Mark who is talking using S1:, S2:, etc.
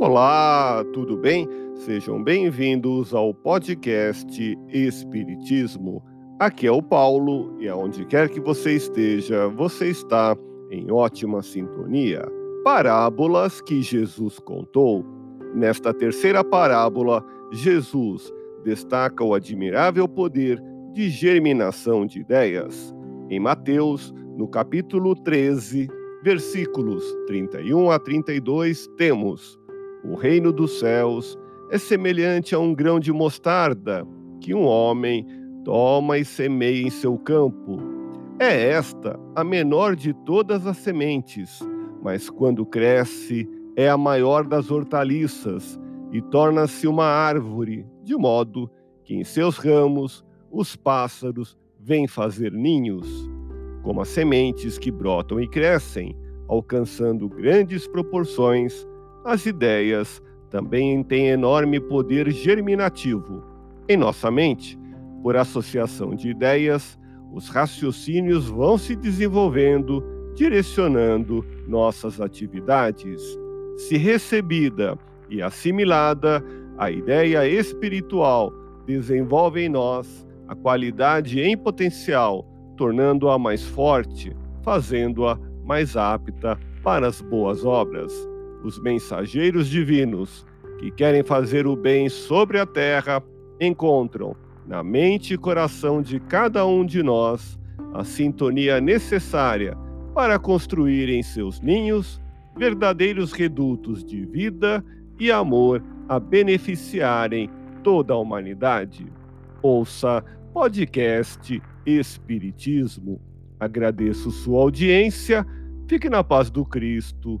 S1: Olá, tudo bem? Sejam bem-vindos ao podcast Espiritismo. Aqui é o Paulo e aonde quer que você esteja, você está em ótima sintonia. Parábolas que Jesus contou. Nesta terceira parábola, Jesus destaca o admirável poder de germinação de ideias. Em Mateus, no capítulo 13, versículos 31 a 32, temos o reino dos céus é semelhante a um grão de mostarda que um homem toma e semeia em seu campo. É esta a menor de todas as sementes, mas quando cresce é a maior das hortaliças e torna-se uma árvore, de modo que em seus ramos os pássaros vêm fazer ninhos. Como as sementes que brotam e crescem, alcançando grandes proporções, as ideias também têm enorme poder germinativo. Em nossa mente, por associação de ideias, os raciocínios vão se desenvolvendo, direcionando nossas atividades. Se recebida e assimilada, a ideia espiritual desenvolve em nós a qualidade em potencial, tornando-a mais forte, fazendo-a mais apta para as boas obras os mensageiros divinos que querem fazer o bem sobre a terra encontram na mente e coração de cada um de nós a sintonia necessária para construir em seus ninhos verdadeiros redutos de vida e amor a beneficiarem toda a humanidade. Ouça podcast Espiritismo. Agradeço sua audiência. Fique na paz do Cristo